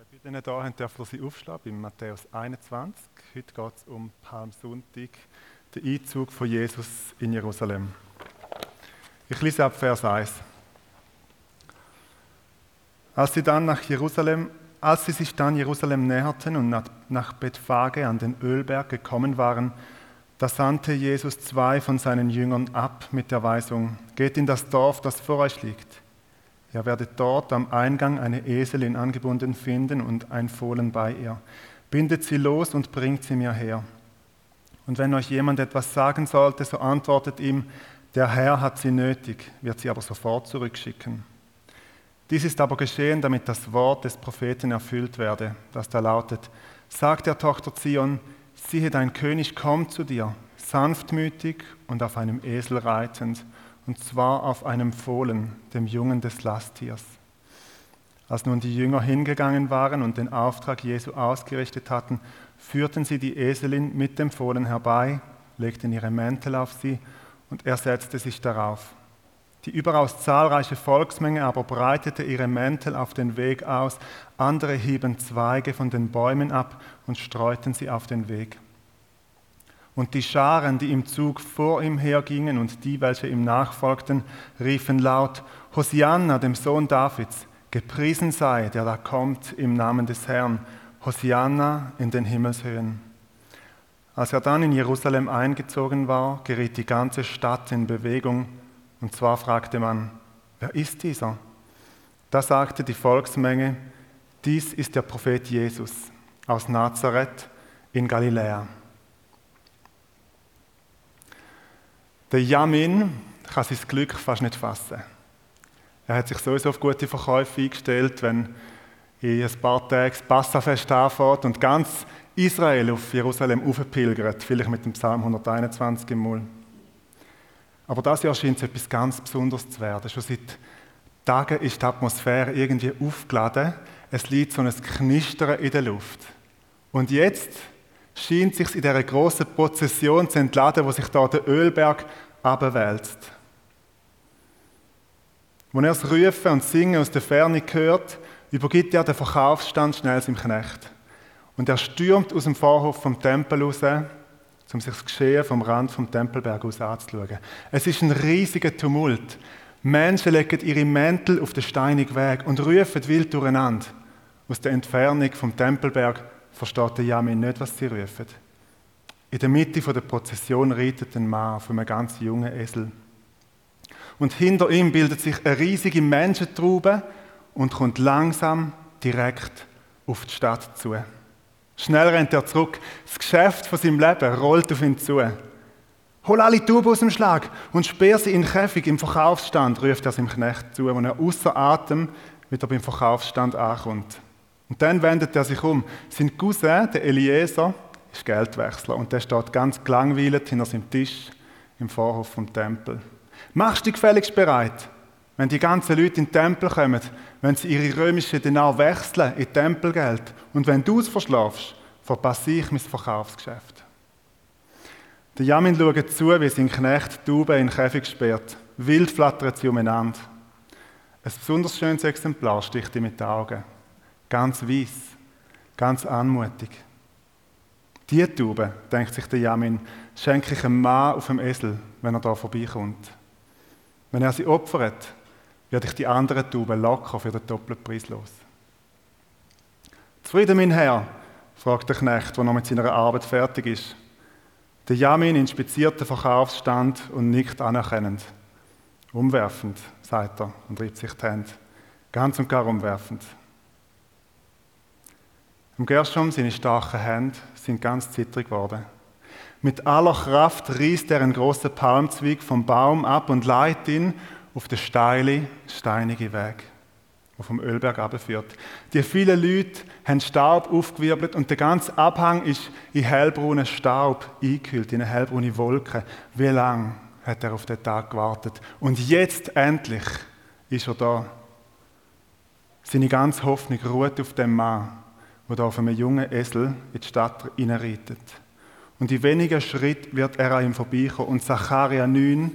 bei denen da haben dürfen sie aufschlagen, in Matthäus 21. Heute geht es um Palmsonntag, den Einzug von Jesus in Jerusalem. Ich lese ab Vers 1. Als sie dann nach Jerusalem, als sie sich dann Jerusalem näherten und nach Bethphage an den Ölberg gekommen waren, da sandte Jesus zwei von seinen Jüngern ab mit der Weisung: Geht in das Dorf, das vor euch liegt. Ihr werdet dort am Eingang eine Eselin angebunden finden und ein Fohlen bei ihr. Bindet sie los und bringt sie mir her. Und wenn euch jemand etwas sagen sollte, so antwortet ihm, der Herr hat sie nötig, wird sie aber sofort zurückschicken. Dies ist aber geschehen, damit das Wort des Propheten erfüllt werde, das da lautet, sagt der Tochter Zion, siehe, dein König kommt zu dir, sanftmütig und auf einem Esel reitend und zwar auf einem Fohlen, dem Jungen des Lasttiers. Als nun die Jünger hingegangen waren und den Auftrag Jesu ausgerichtet hatten, führten sie die Eselin mit dem Fohlen herbei, legten ihre Mäntel auf sie und er setzte sich darauf. Die überaus zahlreiche Volksmenge aber breitete ihre Mäntel auf den Weg aus, andere hieben Zweige von den Bäumen ab und streuten sie auf den Weg. Und die Scharen, die im Zug vor ihm hergingen und die, welche ihm nachfolgten, riefen laut, Hosianna, dem Sohn Davids, gepriesen sei, der da kommt im Namen des Herrn, Hosianna in den Himmelshöhen. Als er dann in Jerusalem eingezogen war, geriet die ganze Stadt in Bewegung, und zwar fragte man, wer ist dieser? Da sagte die Volksmenge, dies ist der Prophet Jesus aus Nazareth in Galiläa. Der Yamin kann sein Glück fast nicht fassen. Er hat sich sowieso auf gute Verkäufe eingestellt, wenn in ein paar Tagen das Passafest anfängt und ganz Israel auf Jerusalem aufpilgert, vielleicht mit dem Psalm 121 im Mund. Aber das Jahr scheint es etwas ganz Besonderes zu werden. Schon seit Tagen ist die Atmosphäre irgendwie aufgeladen. Es liegt so ein Knistern in der Luft. Und jetzt scheint sich in dieser großen Prozession zu entladen, wo sich da der Ölberg abwälzt. Wenn er das Rufen und Singen aus der Ferne hört, übergibt er den Verkaufsstand schnell seinem Knecht. Und er stürmt aus dem Vorhof vom Tempel raus, um sich das Geschehen vom Rand vom Tempelberg aus anzuschauen. Es ist ein riesiger Tumult. Menschen legen ihre Mäntel auf den steinigen Weg und rufen wild durcheinander. Aus der Entfernung vom Tempelberg versteht der Jamin nicht, was sie rufen. In der Mitte der Prozession reitet ein Mann auf einem ganz jungen Esel. Und hinter ihm bildet sich eine riesige Menschentraube und kommt langsam direkt auf die Stadt zu. Schnell rennt er zurück. Das Geschäft von seinem Leben rollt auf ihn zu. Hol alle Tauben aus dem Schlag und sperr sie in den Käfig im Verkaufsstand, ruft er seinem Knecht zu, wenn er außer Atem wieder beim Verkaufsstand ankommt. Und dann wendet er sich um. Sein Cousin, der Eliezer, ist Geldwechsler und der steht ganz gelangweilt hinter seinem Tisch im Vorhof vom Tempel. Machst du gefälligst bereit? Wenn die ganzen Leute in den Tempel kommen, wenn sie ihre römischen Denar wechseln in Tempelgeld und wenn du es verschlafst, verpasse ich mein Verkaufsgeschäft. Der Jamin schaut zu, wie sein Knecht Tauben in den Käfig sperrt. Wild flattert sie umeinander. Ein besonders schönes Exemplar sticht ihm mit den Augen ganz weiß, ganz anmutig. Die Taube, denkt sich der Jamin, schenke ich einem Mann auf dem Esel, wenn er da vorbeikommt. Wenn er sie opfert, werde ich die anderen Tauben locker für den doppelten Preis los. Zufrieden, mein Herr? fragt der Knecht, der noch mit seiner Arbeit fertig ist. Der Jamin inspiziert den Verkaufsstand und nickt anerkennend. Umwerfend, sagt er und reibt sich die Hände. Ganz und gar umwerfend. Im Gershom, seine starken Hände sind ganz zittrig geworden. Mit aller Kraft reißt er einen großen Palmzweig vom Baum ab und leitet ihn auf den steilen, steinigen Weg, der vom Ölberg abführt. Die vielen Leute haben Staub aufgewirbelt und der ganze Abhang ist in hellbraunen Staub eingehüllt, in eine hellbraune Wolke. Wie lange hat er auf den Tag gewartet? Und jetzt endlich ist er da. Seine ganze Hoffnung ruht auf dem Mann, der da auf einem jungen Esel in die Stadt hineinreitet. Und in wenigen Schritten wird er an ihm vorbeikommen und Zacharia 9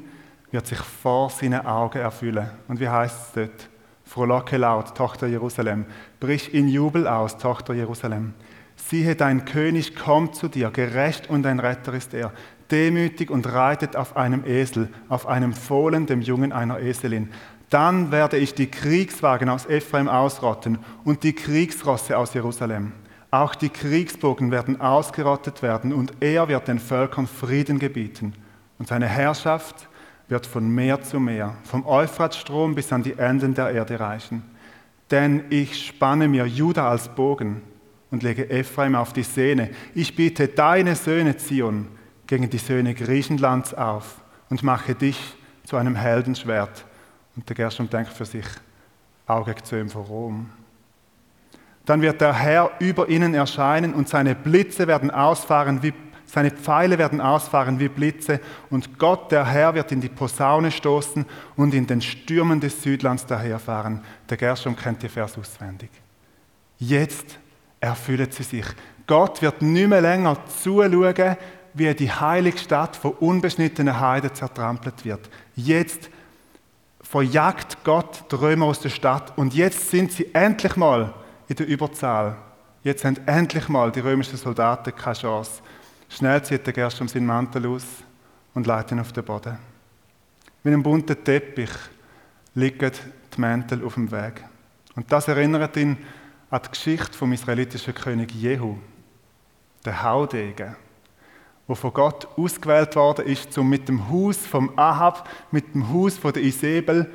wird sich vor seinen Augen erfüllen. Und wie heißt es dort? Frohlocke laut, Tochter Jerusalem. Brich in Jubel aus, Tochter Jerusalem. Siehe, dein König kommt zu dir, gerecht und ein Retter ist er, demütig und reitet auf einem Esel, auf einem Fohlen, dem Jungen einer Eselin. Dann werde ich die Kriegswagen aus Ephraim ausrotten und die Kriegsrosse aus Jerusalem. Auch die Kriegsbogen werden ausgerottet werden und er wird den Völkern Frieden gebieten. Und seine Herrschaft wird von Meer zu Meer, vom Euphratstrom bis an die Enden der Erde reichen. Denn ich spanne mir Juda als Bogen und lege Ephraim auf die Sehne. Ich biete deine Söhne Zion gegen die Söhne Griechenlands auf und mache dich zu einem Heldenschwert. Und der Gershom denkt für sich, Augezöm vor Rom. Dann wird der Herr über ihnen erscheinen und seine Blitze werden ausfahren wie seine Pfeile werden ausfahren wie Blitze und Gott, der Herr, wird in die Posaune stoßen und in den Stürmen des Südlands daherfahren. Der Gershom kennt die Vers auswendig. Jetzt erfüllt sie sich. Gott wird nicht mehr länger zuschauen, wie die heilige Stadt von unbeschnittenen Heiden zertrampelt wird. Jetzt verjagt Gott die Römer aus der Stadt und jetzt sind sie endlich mal in der Überzahl. Jetzt haben endlich mal die römischen Soldaten keine Chance. Schnell zieht der Gershom seinen Mantel aus und legt ihn auf den Boden. Wie ein bunter Teppich liegen die Mäntel auf dem Weg. Und das erinnert ihn an die Geschichte vom israelitischen König Jehu, der Haudegen, wo von Gott ausgewählt worden ist, um mit dem Haus vom Ahab, mit dem Haus von der Isabel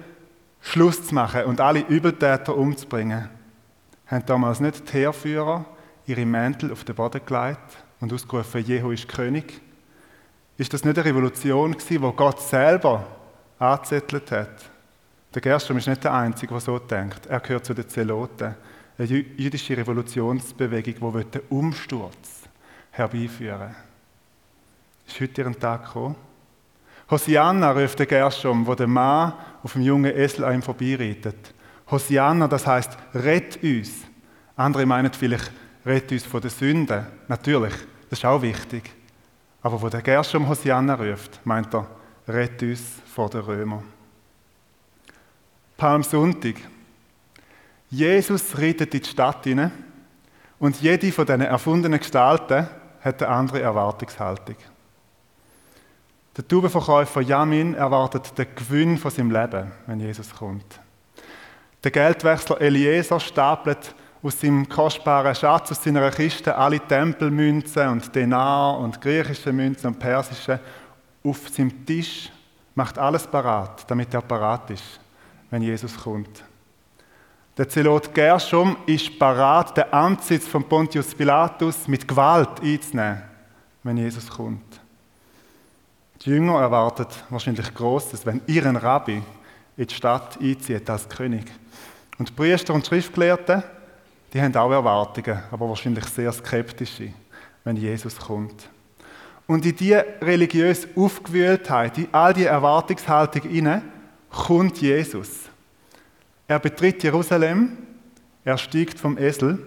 Schluss zu machen und alle Übeltäter umzubringen. Haben damals nicht die Heerführer ihre Mäntel auf den Boden gelegt und ausgerufen, Jehu ist König? Ist das nicht eine Revolution gewesen, wo Gott selber angezettelt hat? Der Gershom ist nicht der Einzige, der so denkt. Er gehört zu den Zeloten, eine jüdische Revolutionsbewegung, die den Umsturz herbeiführen will. Ist heute ihren Tag gekommen? Hosianna ruft der Gershom, wo der Mann auf dem jungen Esel an ihm vorbeireitet. Hosianna, das heißt, rett uns. Andere meinen vielleicht, rett uns von der Sünde. Natürlich, das ist auch wichtig. Aber wo der Gershom Hosianna ruft, meint er, rett uns vor den Römern. Palmsonntag. Jesus reitet in die Stadt hinein und jede von diesen erfundenen Gestalten hat eine andere Erwartungshaltung. Der Taubenverkäufer Jamin erwartet den Gewinn von seinem Leben, wenn Jesus kommt. Der Geldwechsler Eliezer stapelt aus seinem kostbaren Schatz, aus seiner Kiste, alle Tempelmünzen und Denar und griechische Münzen und persische auf seinem Tisch, macht alles parat, damit er parat ist, wenn Jesus kommt. Der Zelot Gershom ist parat, den Amtssitz von Pontius Pilatus mit Gewalt einzunehmen, wenn Jesus kommt. Die Jünger erwarten wahrscheinlich Großes, wenn ihren Rabbi in die Stadt einzieht als König. Und die Priester und Schriftgelehrten, die haben auch Erwartungen, aber wahrscheinlich sehr skeptische, wenn Jesus kommt. Und in diese religiöse Aufgewühltheit, in all die Erwartungshaltung hinein, kommt Jesus. Er betritt Jerusalem, er steigt vom Esel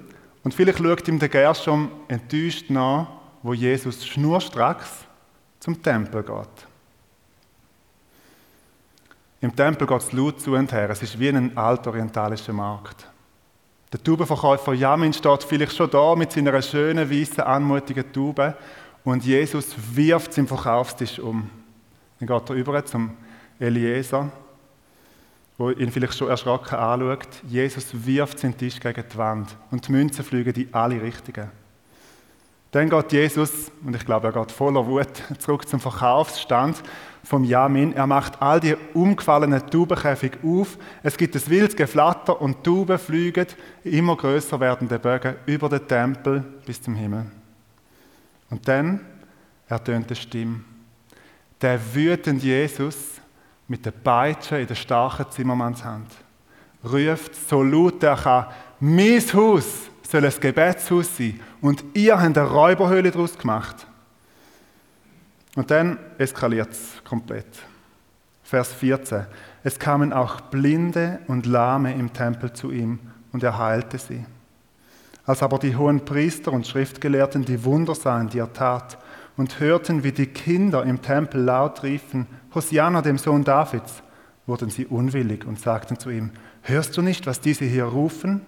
und vielleicht schaut ihm der Gershom enttäuscht nach, wo Jesus schnurstracks zum Tempel geht. Im Tempel geht es laut zu und her. Es ist wie ein altorientalischer Markt. Der Taubenverkäufer Jamin steht vielleicht schon da mit seiner schönen, weißen, anmutigen Taube und Jesus wirft seinen Verkaufstisch um. Dann geht er über zum Eliezer, wo ihn vielleicht schon erschrocken anschaut. Jesus wirft seinen Tisch gegen die Wand und die Münzen fliegen in alle Richtungen. Dann geht Jesus, und ich glaube, er geht voller Wut zurück zum Verkaufsstand vom Jamin. Er macht all die umgefallenen Taubenkäfige auf. Es gibt ein wildes Geflatter und Tauben fliegen immer größer werdende Bögen über den Tempel bis zum Himmel. Und dann ertönt eine Stimme. Der wütende Jesus mit der Peitsche in der starken Zimmermannshand ruft so laut er kann: Mein Haus soll ein Gebetshaus sein und ihr habt eine Räuberhöhle daraus gemacht. Und dann eskaliert es komplett. Vers 14. Es kamen auch Blinde und Lahme im Tempel zu ihm und er heilte sie. Als aber die hohen Priester und Schriftgelehrten die Wunder sahen, die er tat, und hörten, wie die Kinder im Tempel laut riefen, Hosianna dem Sohn Davids, wurden sie unwillig und sagten zu ihm, hörst du nicht, was diese hier rufen?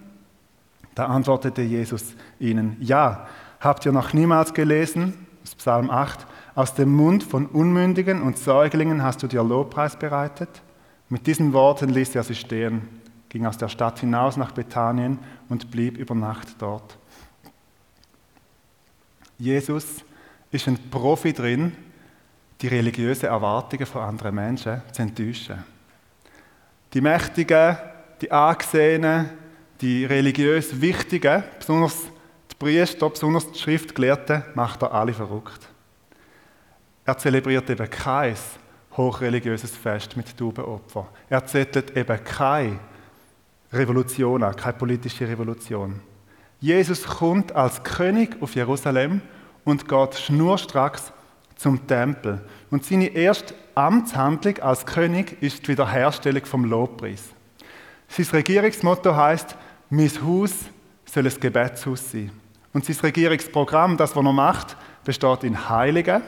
Da antwortete Jesus ihnen, ja, habt ihr noch niemals gelesen, das Psalm 8, aus dem Mund von Unmündigen und Säuglingen hast du dir Lobpreis bereitet? Mit diesen Worten ließ er sie stehen, ging aus der Stadt hinaus nach Bethanien und blieb über Nacht dort. Jesus ist ein Profi drin, die religiösen Erwartungen von anderen Menschen zu enttäuschen. Die Mächtigen, die Angesehenen, die religiös Wichtigen, besonders die Priester, besonders die Schriftgelehrten, macht er alle verrückt. Er zelebriert eben kein hochreligiöses Fest mit Taubenopfer. Er zettelt eben keine Revolution an, keine politische Revolution. Jesus kommt als König auf Jerusalem und geht schnurstracks zum Tempel. Und seine erste Amtshandlung als König ist die Wiederherstellung vom Lobpreis. Sein Regierungsmotto heißt: Mein Haus soll ein Gebetshaus sein. Und sein Regierungsprogramm, das, was er macht, besteht in Heiligen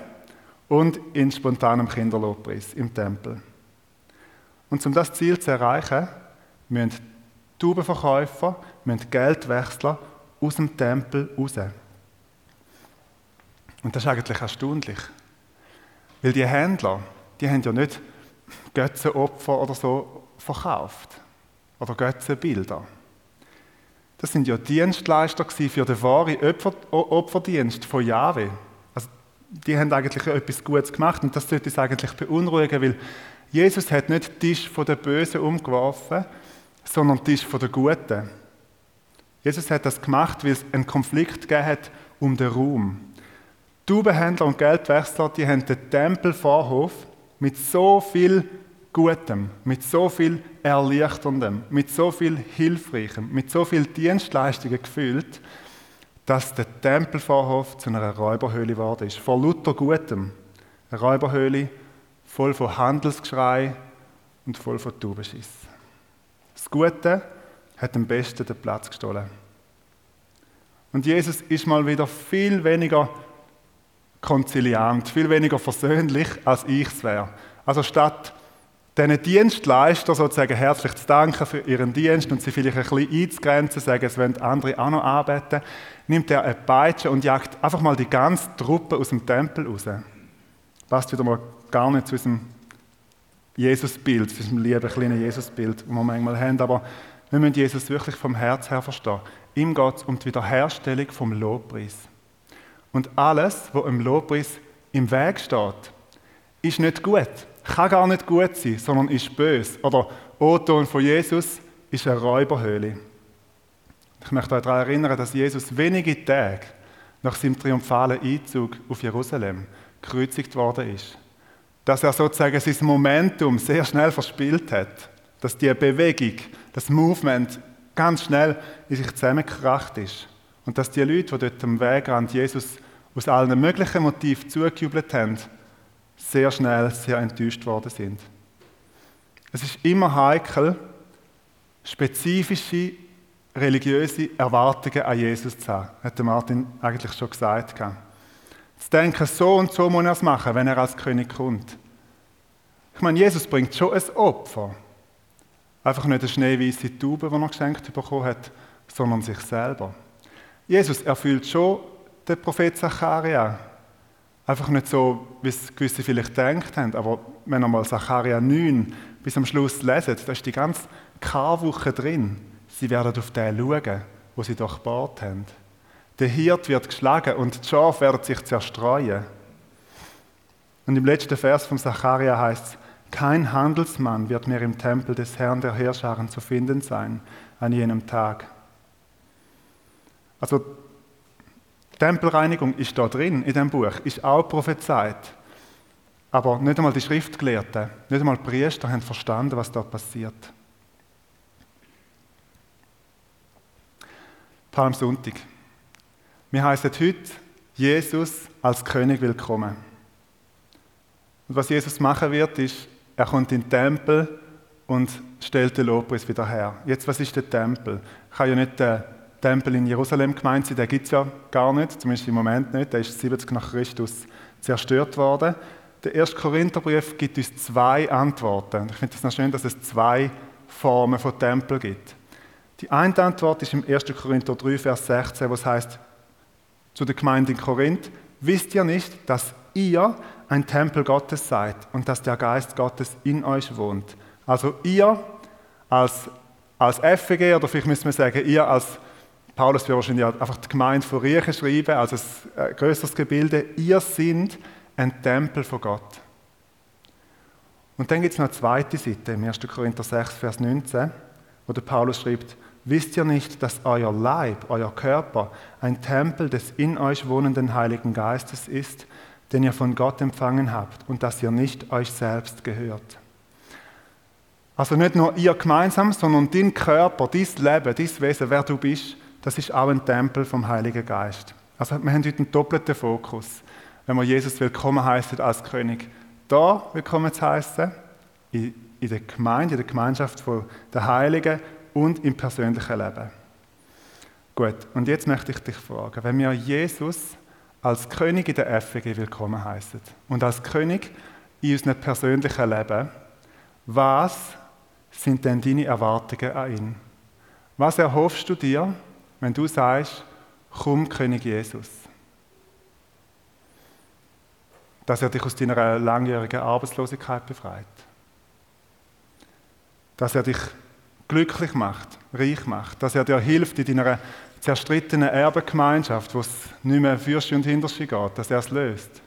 und in spontanem Kinderlobpreis im Tempel. Und um das Ziel zu erreichen, müssen Taubenverkäufer, müssen Geldwechsler aus dem Tempel raus. Und das ist eigentlich erstaunlich. Weil die Händler, die haben ja nicht Götzenopfer oder so verkauft. Oder Götzenbilder. Das sind ja Dienstleister für den wahren Opferdienst von Jahwe. Also, die haben eigentlich etwas Gutes gemacht und das sollte uns eigentlich beunruhigen, weil Jesus hat nicht den Tisch von den Bösen umgeworfen, sondern den Tisch von den Guten. Jesus hat das gemacht, weil es einen Konflikt gegeben hat um den Raum. Taubenhändler und Geldwechsler, die haben den Tempelvorhof mit so viel Gutem, mit so viel Erleichterndem, mit so viel Hilfreichem, mit so viel Dienstleistungen gefüllt, dass der Tempelvorhof zu einer Räuberhöhle geworden ist. Vor lauter Gutem. Eine Räuberhöhle voll von Handelsgeschrei und voll von Taubenschiss. Das Gute hat am besten den Platz gestohlen. Und Jesus ist mal wieder viel weniger konziliant, viel weniger versöhnlich, als ich es wäre. Also statt diesen Dienstleister sozusagen herzlich zu danken für ihren Dienst und sie vielleicht ein bisschen einzugrenzen, sagen, es wollen andere auch noch arbeiten, nimmt er eine Peitsche und jagt einfach mal die ganze Truppe aus dem Tempel raus. Passt wieder mal gar nicht zu unserem Jesusbild, zu unserem lieben kleinen Jesusbild, das wir manchmal haben, aber wir müssen Jesus wirklich vom Herz her verstehen. Ihm geht es um die Wiederherstellung vom Lobpreis. Und alles, was im Lobpreis im Weg steht, ist nicht gut. Kann gar nicht gut sein, sondern ist böse. Oder O-Ton von Jesus ist eine Räuberhöhle. Ich möchte euch daran erinnern, dass Jesus wenige Tage nach seinem triumphalen Einzug auf Jerusalem gekreuzigt worden ist. Dass er sozusagen sein Momentum sehr schnell verspielt hat. Dass die Bewegung, das Movement ganz schnell in sich zusammengekracht ist. Und dass die Leute, die dort am Wegrand Jesus aus allen möglichen Motiven zugejubelt haben, sehr schnell sehr enttäuscht worden sind. Es ist immer heikel, spezifische religiöse Erwartungen an Jesus zu haben, hat Martin eigentlich schon gesagt. Zu denken, so und so muss er es machen, wenn er als König kommt. Ich meine, Jesus bringt schon ein Opfer. Einfach nicht eine schneeweiße Taube, die er geschenkt bekommen hat, sondern sich selber. Jesus erfüllt schon den Prophet Zacharia. Einfach nicht so, wie es gewisse vielleicht gedacht haben, aber wenn ihr mal Zacharia 9 bis am Schluss leset, da ist die ganze Karwoche drin. Sie werden auf den schauen, wo sie durchbohrt haben. Der Hirt wird geschlagen und die Schafe werden sich zerstreuen. Und im letzten Vers von Zacharia heißt es, kein Handelsmann wird mehr im Tempel des Herrn der Herrscharen zu finden sein an jenem Tag. Also Tempelreinigung ist da drin, in dem Buch, ist auch prophezeit. Aber nicht einmal die Schriftgelehrten, nicht einmal die Priester haben verstanden, was da passiert. Palmsonntag. Wir heißen heute Jesus als König willkommen. Und was Jesus machen wird, ist, er kommt in den Tempel und stellt den Lobpreis wieder her. Jetzt, was ist der Tempel? Ich kann ja nicht den Tempel in Jerusalem gemeint sein, den gibt es ja gar nicht, zumindest im Moment nicht. Der ist 70 nach Christus zerstört worden. Der erste Korintherbrief gibt uns zwei Antworten. Ich finde es noch schön, dass es zwei Formen von Tempel gibt. Die eine Antwort ist im 1. Korinther 3, Vers 16, wo es heißt zu der Gemeinde in Korinth, wisst ihr nicht, dass ihr ein Tempel Gottes seid und dass der Geist Gottes in euch wohnt. Also ihr als, als FEG, oder vielleicht müssen wir sagen, ihr als, Paulus wird wahrscheinlich einfach die Gemeinde von Riechen schreiben, also ein größeres Gebilde, ihr seid ein Tempel von Gott. Und dann gibt es noch eine zweite Seite, im 1. Korinther 6, Vers 19, wo der Paulus schreibt, wisst ihr nicht, dass euer Leib, euer Körper ein Tempel des in euch wohnenden Heiligen Geistes ist, den ihr von Gott empfangen habt und dass ihr nicht euch selbst gehört. Also nicht nur ihr gemeinsam, sondern dein Körper, dein Leben, dein Wesen, wer du bist, das ist auch ein Tempel vom Heiligen Geist. Also wir haben heute einen doppelten Fokus, wenn wir Jesus willkommen heißen als König. Da willkommen zu heißen, in, in der Gemeinde, in der Gemeinschaft der Heiligen und im persönlichen Leben. Gut, und jetzt möchte ich dich fragen, wenn wir Jesus als König in der FWG willkommen heißen und als König in unserem persönlichen Leben, was sind denn deine Erwartungen an ihn? Was erhoffst du dir, wenn du sagst, komm König Jesus? Dass er dich aus deiner langjährigen Arbeitslosigkeit befreit. Dass er dich glücklich macht, reich macht. Dass er dir hilft in deiner zerstrittenen Erbengemeinschaft, wo es nicht mehr Fürste und Hinterschi geht, dass er es löst.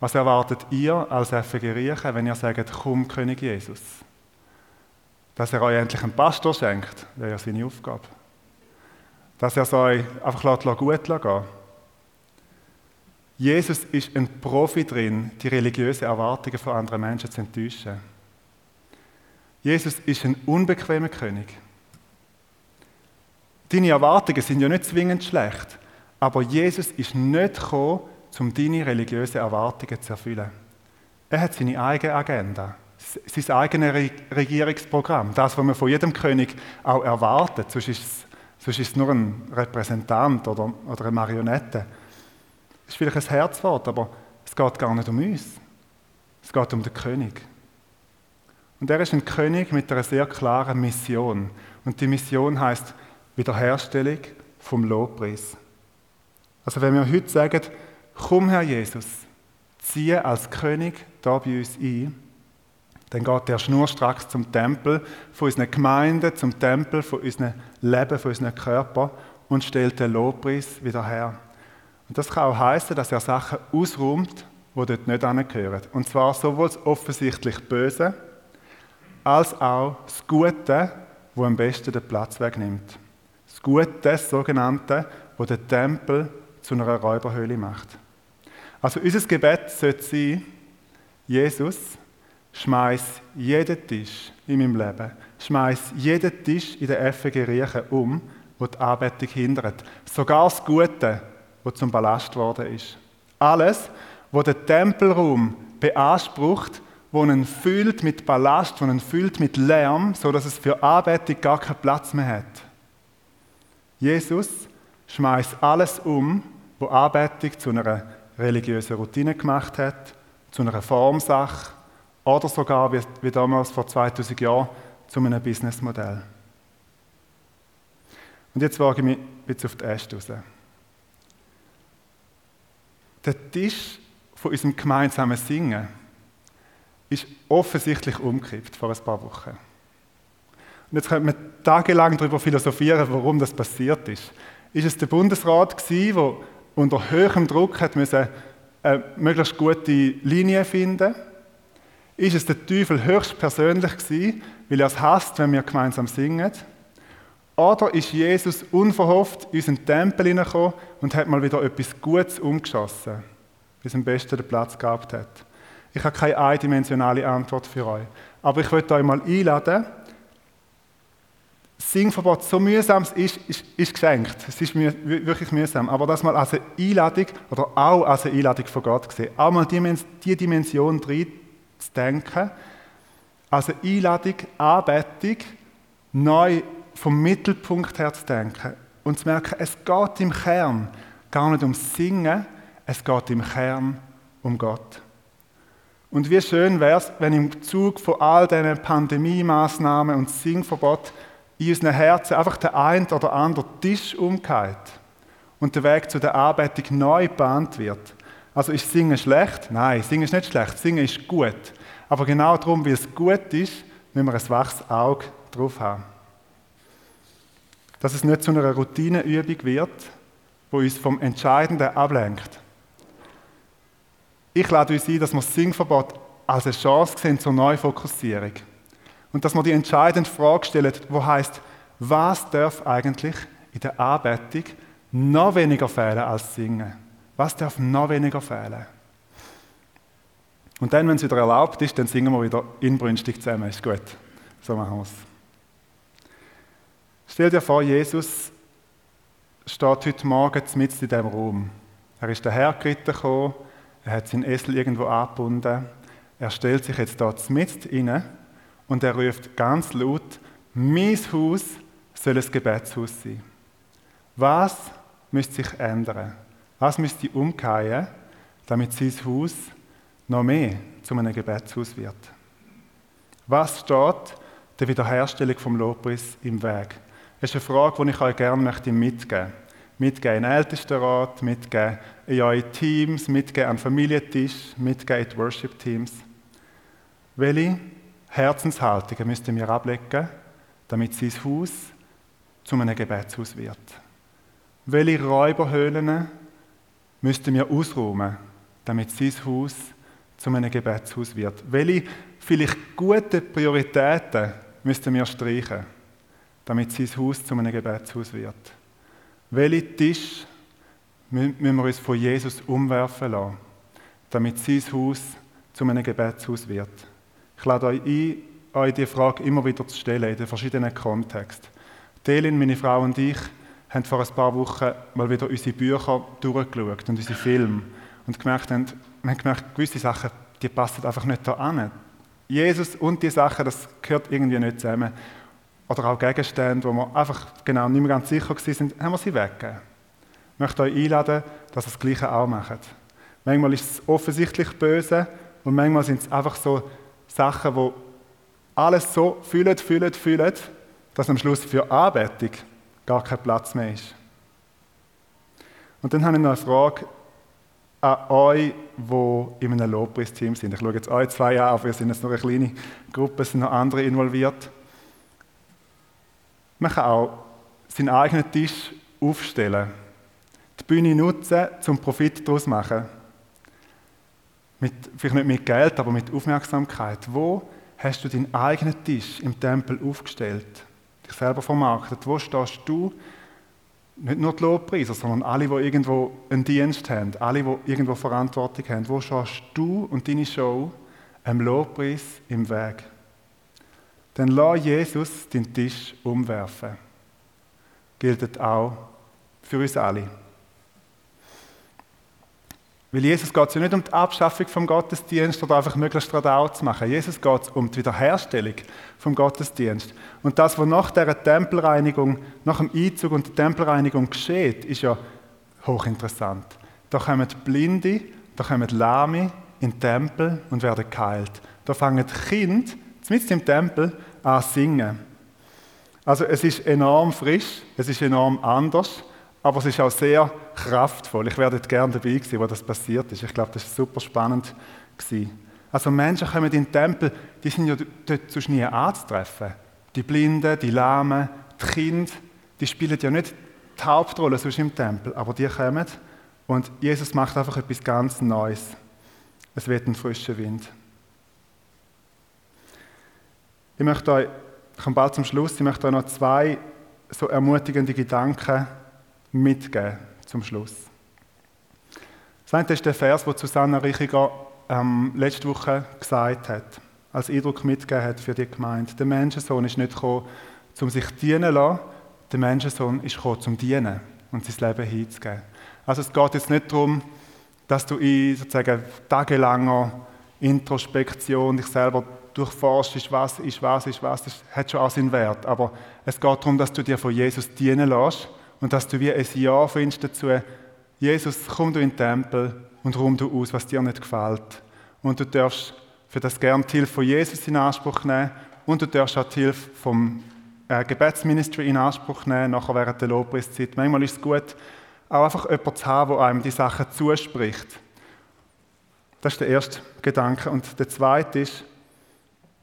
Was erwartet ihr als FG Riechen, wenn ihr sagt, komm König Jesus? Dass er euch endlich einen Pastor schenkt, wäre ja seine Aufgabe. Dass er es euch einfach gut gehen Jesus ist ein Profi drin, die religiösen Erwartungen von anderen Menschen zu enttäuschen. Jesus ist ein unbequemer König. Deine Erwartungen sind ja nicht zwingend schlecht, aber Jesus ist nicht gekommen, um deine religiösen Erwartungen zu erfüllen. Er hat seine eigene Agenda, sein eigenes Regierungsprogramm, das, was man von jedem König auch erwartet. Sonst ist es, sonst ist es nur ein Repräsentant oder, oder eine Marionette. Das ist vielleicht ein Herzwort, aber es geht gar nicht um uns. Es geht um den König. Und er ist ein König mit einer sehr klaren Mission. Und die Mission heißt Wiederherstellung vom Lobpreis. Also wenn wir heute sagen, komm Herr Jesus, ziehe als König da bei uns ein, dann geht der schnurstracks zum Tempel von unseren Gemeinden, zum Tempel von unserem Leben, von unserem Körper und stellt den Lobpreis wieder her. Und das kann auch heißen, dass er Sachen ausräumt, die dort nicht angehören. Und zwar sowohl das offensichtlich Böse, als auch das Gute, wo am besten den Platz wegnimmt. Das Gute, das sogenannte, wo den Tempel zu einer Räuberhöhle macht. Also unser Gebet sollte sein, Jesus, schmeiß jeden Tisch in meinem Leben, schmeiß jeden Tisch in der FG Riechen um, wo die Anbetung hindert. Sogar das Gute, wo zum Ballast geworden ist. Alles, wo den Tempelraum beansprucht, wo ihn füllt mit Ballast, wo ihn füllt mit Lärm, so dass es für Anbetung gar keinen Platz mehr hat. Jesus schmeißt alles um, wo Anbetung zu einer religiösen Routine gemacht hat, zu einer Formsache oder sogar, wie, damals vor 2000 Jahren, zu einem Businessmodell. Und jetzt wage ich mich jetzt auf die Äste raus. Der Tisch von unserem gemeinsamen Singen ist offensichtlich umgekippt vor ein paar Wochen. Und jetzt könnte man tagelang darüber philosophieren, warum das passiert ist. Ist es der Bundesrat der unter höherem Druck hat müssen eine möglichst gute Linie finden? Ist es der Teufel höchstpersönlich gewesen, weil er es hasst, wenn wir gemeinsam singen? Oder ist Jesus unverhofft in unseren Tempel hineingekommen und hat mal wieder etwas Gutes umgeschossen, bis am besten den Platz gehabt hat? Ich habe keine eindimensionale Antwort für euch. Aber ich möchte euch mal einladen. Singverbot, so mühsam es ist, ist, ist geschenkt. Es ist wirklich mühsam. Aber das mal als eine Einladung oder auch als eine Einladung von Gott gesehen. Auch mal die Dimension drin zu denken. Als eine Einladung, Anbetung, neu vom Mittelpunkt her zu denken. Und zu merken, es geht im Kern gar nicht ums Singen, es geht im Kern um Gott. Und wie schön wäre es, wenn im Zug von all diesen Pandemie-Massnahmen und Singverbot in unseren Herzen einfach der ein oder andere Tisch umgeht und der Weg zu der Arbeitung neu gebahnt wird. Also ist Singen schlecht? Nein, Singen ist nicht schlecht. Singen ist gut. Aber genau darum, weil es gut ist, müssen wir ein waches Auge drauf haben. Dass es nicht zu einer Routineübung wird, wo uns vom Entscheidenden ablenkt. Ich lade uns ein, dass wir das Singverbot als eine Chance sehen zur Neufokussierung. Und dass wir die entscheidende Frage stellen, wo heißt, was darf eigentlich in der Anbetung noch weniger fehlen als Singen? Was darf noch weniger fehlen? Und dann, wenn es wieder erlaubt ist, dann singen wir wieder inbrünstig zusammen. Ist gut. So machen wir es. Stell dir vor, Jesus steht heute Morgen mitten in diesem Raum. Er ist dahergeritten gekommen, er hat seinen Esel irgendwo angebunden. Er stellt sich jetzt dort mitten rein und er ruft ganz laut, mein Haus soll ein Gebetshaus sein. Was müsste sich ändern? Was müsste umkehren, damit sein Haus noch mehr zu einem Gebetshaus wird? Was steht der Wiederherstellung vom Lobpreis im Weg? Das ist eine Frage, die ich euch gerne mitgeben möchte. Mitgeben in den Ältestenrat, mitgeben in eure Teams, mitgeben an Familientisch, mitgeben in die Worship-Teams. Welche Herzenshaltungen müssten wir ablegen, damit sein Haus zu einem Gebetshaus wird? Welche Räuberhöhlen müssten wir ausräumen, damit sein Haus zu einem Gebetshaus wird? Welche vielleicht gute Prioritäten müssten wir streichen? damit sein Haus zu einem Gebetshaus wird. Welche Tisch müssen wir uns von Jesus umwerfen lassen, damit sein Haus zu einem Gebetshaus wird? Ich lade euch ein, euch diese Frage immer wieder zu stellen, in den verschiedenen Kontexten. Delin, meine Frau und ich haben vor ein paar Wochen mal wieder unsere Bücher durchgeschaut und unsere Filme und gemerkt haben, wir haben gemerkt, gewisse Sachen, die passen einfach nicht da an. Jesus und die Sachen, das gehört irgendwie nicht zusammen oder auch Gegenstände, wo wir einfach genau nicht mehr ganz sicher waren, haben wir sie weggegeben. Ich möchte euch einladen, dass ihr das Gleiche auch macht. Manchmal ist es offensichtlich böse und manchmal sind es einfach so Sachen, wo alles so fühlen, fühlen, fühlen, dass am Schluss für Anbetung gar kein Platz mehr ist. Und dann habe ich noch eine Frage an euch, die in einem Lobpreisteam sind. Ich schaue jetzt euch zwei an, aber wir sind jetzt noch eine kleine Gruppe, es sind noch andere involviert. Man kann auch seinen eigenen Tisch aufstellen, die Bühne nutzen, zum Profit daraus machen. Mit, vielleicht nicht mit Geld, aber mit Aufmerksamkeit. Wo hast du deinen eigenen Tisch im Tempel aufgestellt? Selber vermarktet. Wo stehst du? Nicht nur die Lobpreiser, sondern alle, die irgendwo einen Dienst haben, alle, die irgendwo Verantwortung haben. Wo stehst du und deine Show einem Lobpreis im Weg? dann lass Jesus den Tisch umwerfen. Gilt auch für uns alle. Weil Jesus geht es ja nicht um die Abschaffung vom Gottesdienst oder einfach möglichst Radau zu machen. Jesus geht es um die Wiederherstellung vom Gottesdienst. Und das, was nach der Tempelreinigung, nach dem Einzug und der Tempelreinigung geschieht, ist ja hochinteressant. Da kommen Blinde, da kommen Lahme in den Tempel und werden geheilt. Da fangen Kinder mitten im Tempel an singen. Also es ist enorm frisch, es ist enorm anders, aber es ist auch sehr kraftvoll. Ich werde gerne dabei sein, wo das passiert ist. Ich glaube, das ist super spannend gewesen. Also Menschen kommen in den Tempel, die sind ja dort sonst nie anzutreffen. Die Blinden, die Lahmen, die Kinder, die spielen ja nicht die Hauptrolle sonst im Tempel, aber die kommen und Jesus macht einfach etwas ganz Neues. Es wird ein frischer Wind. Ich möchte euch, ich komme bald zum Schluss, ich möchte euch noch zwei so ermutigende Gedanken mitgeben zum Schluss. Das eine ist der Vers, den Susanna Richiger ähm, letzte Woche gesagt hat, als Eindruck mitgegeben hat für die Gemeinde. Der Menschensohn ist nicht gekommen, um sich dienen zu lassen, der Menschensohn ist gekommen, zum dienen und sein Leben hinzugeben. Also es geht jetzt nicht darum, dass du in sozusagen tagelanger Introspektion dich selber durchforschst, was ist was, ist was, das hat schon auch seinen Wert. Aber es geht darum, dass du dir von Jesus dienen lässt und dass du wie ein Ja findest dazu, Jesus, komm du in den Tempel und rum du aus, was dir nicht gefällt. Und du darfst für das gerne die Hilfe von Jesus in Anspruch nehmen und du darfst auch die Hilfe vom äh, Gebetsministry in Anspruch nehmen, nachher während der Lobpreiszeit. Manchmal ist es gut, auch einfach jemanden zu haben, der einem die Sachen zuspricht. Das ist der erste Gedanke. Und der zweite ist,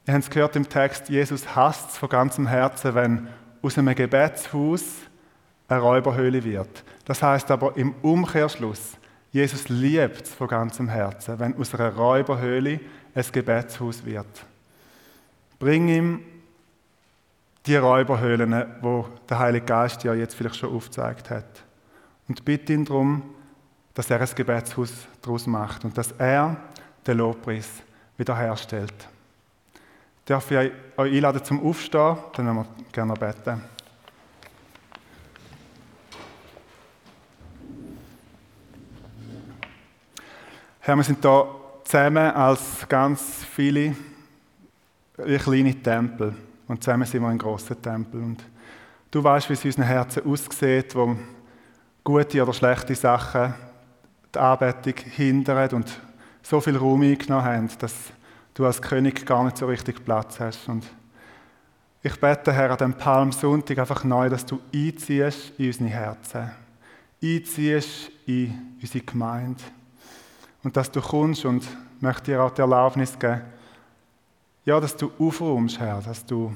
ihr habt es gehört im Text, Jesus hasst es von ganzem Herzen, wenn aus einem Gebetshaus eine Räuberhöhle wird. Das heißt aber im Umkehrschluss, Jesus liebt es von ganzem Herzen, wenn aus einer Räuberhöhle ein Gebetshaus wird. Bring ihm die Räuberhöhlen, wo der Heilige Geist ja jetzt vielleicht schon aufgezeigt hat. Und bitte ihn darum, dass er ein Gebetshaus daraus macht und dass er den Lobpreis wiederherstellt. Darf ich euch einladen zum Aufstehen? Dann wollen wir gerne beten. Herr, wir sind hier zusammen als ganz viele kleine Tempel. Und zusammen sind wir ein großer Tempel. Und du weißt, wie es in unseren Herzen aussieht, wo gute oder schlechte Sachen die Anbetung hindern und so viel Raum eingenommen haben, dass du als König gar nicht so richtig Platz hast. Und ich bete, Herr, an dem Palmsonntag einfach neu, dass du einziehst in unsere Herzen, einziehst in unsere Gemeinde und dass du kommst und möchte dir auch die Erlaubnis geben, ja, dass du aufräumst, Herr, dass du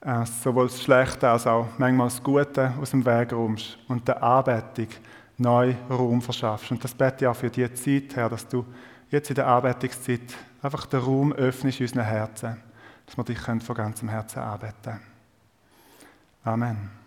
äh, sowohl das Schlechte als auch manchmal das Gute aus dem Weg räumst und der Anbetung neu Raum verschaffst. Und das bete ich auch für diese Zeit, Herr, dass du jetzt in der Anbetungszeit einfach den Raum öffnest in unseren Herzen, dass wir dich von ganzem Herzen anbeten können. Amen.